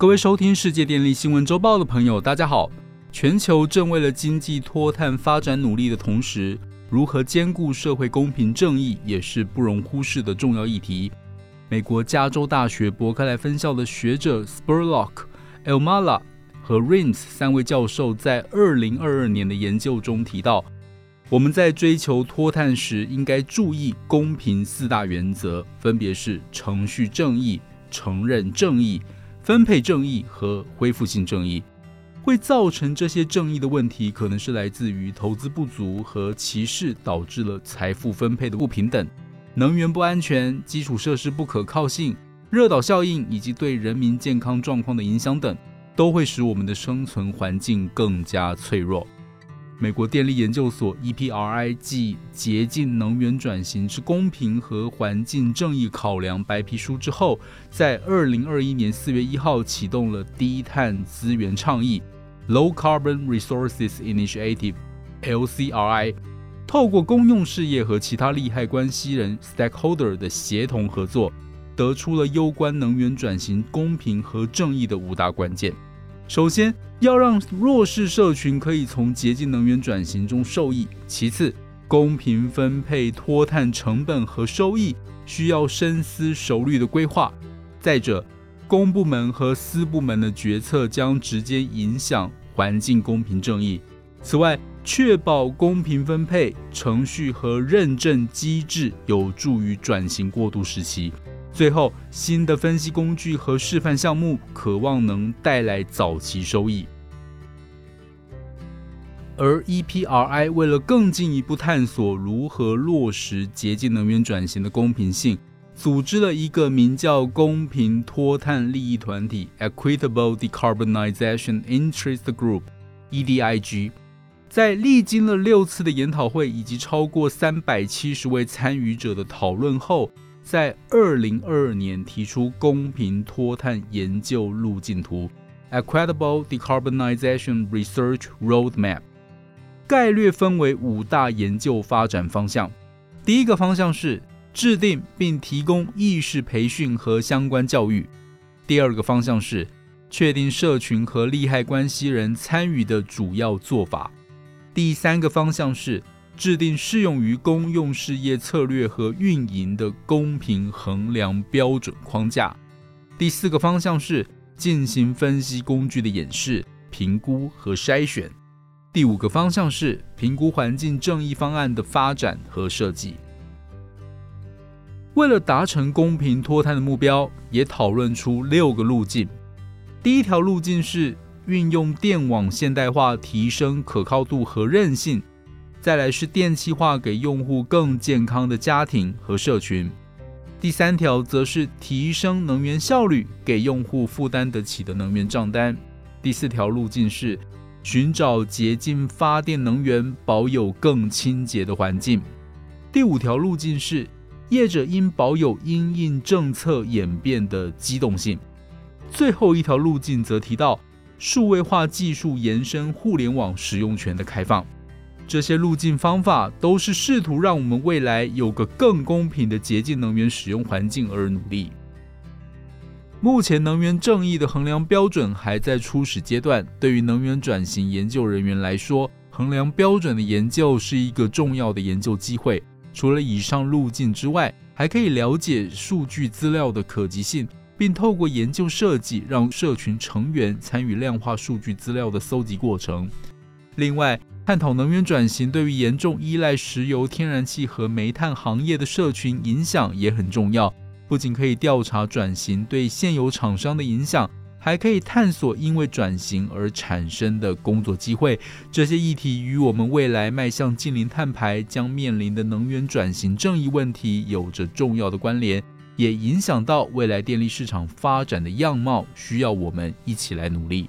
各位收听世界电力新闻周报的朋友，大家好。全球正为了经济脱碳发展努力的同时，如何兼顾社会公平正义也是不容忽视的重要议题。美国加州大学伯克莱分校的学者 Spurlock、Elmala 和 Rins 三位教授在2022年的研究中提到，我们在追求脱碳时应该注意公平四大原则，分别是程序正义、承认正义。分配正义和恢复性正义会造成这些正义的问题，可能是来自于投资不足和歧视导致了财富分配的不平等、能源不安全、基础设施不可靠性、热岛效应以及对人民健康状况的影响等，都会使我们的生存环境更加脆弱。美国电力研究所 EPRI 继洁净能源转型之公平和环境正义考量白皮书之后，在二零二一年四月一号启动了低碳资源倡议 （Low Carbon Resources Initiative，LCRI），透过公用事业和其他利害关系人 （Stakeholder） 的协同合作，得出了攸关能源转型公平和正义的五大关键。首先，要让弱势社群可以从洁净能源转型中受益；其次，公平分配脱碳成本和收益需要深思熟虑的规划；再者，公部门和私部门的决策将直接影响环境公平正义。此外，确保公平分配程序和认证机制有助于转型过渡时期。最后，新的分析工具和示范项目渴望能带来早期收益。而 EPRI 为了更进一步探索如何落实洁净能源转型的公平性，组织了一个名叫“公平脱碳利益团体 ”（Equitable Decarbonization Interest Group，EDIG）。在历经了六次的研讨会以及超过三百七十位参与者的讨论后。在二零二二年提出公平脱碳研究路径图 （Equitable Decarbonization Research Roadmap），概略分为五大研究发展方向。第一个方向是制定并提供意识培训和相关教育；第二个方向是确定社群和利害关系人参与的主要做法；第三个方向是。制定适用于公用事业策略和运营的公平衡量标准框架。第四个方向是进行分析工具的演示、评估和筛选。第五个方向是评估环境正义方案的发展和设计。为了达成公平脱碳的目标，也讨论出六个路径。第一条路径是运用电网现代化，提升可靠度和韧性。再来是电气化，给用户更健康的家庭和社群。第三条则是提升能源效率，给用户负担得起的能源账单。第四条路径是寻找洁净发电能源，保有更清洁的环境。第五条路径是业者应保有因应政策演变的机动性。最后一条路径则提到数位化技术延伸互联网使用权的开放。这些路径方法都是试图让我们未来有个更公平的洁净能源使用环境而努力。目前能源正义的衡量标准还在初始阶段，对于能源转型研究人员来说，衡量标准的研究是一个重要的研究机会。除了以上路径之外，还可以了解数据资料的可及性，并透过研究设计让社群成员参与量化数据资料的搜集过程。另外，探讨能源转型对于严重依赖石油、天然气和煤炭行业的社群影响也很重要。不仅可以调查转型对现有厂商的影响，还可以探索因为转型而产生的工作机会。这些议题与我们未来迈向近零碳排将面临的能源转型正义问题有着重要的关联，也影响到未来电力市场发展的样貌，需要我们一起来努力。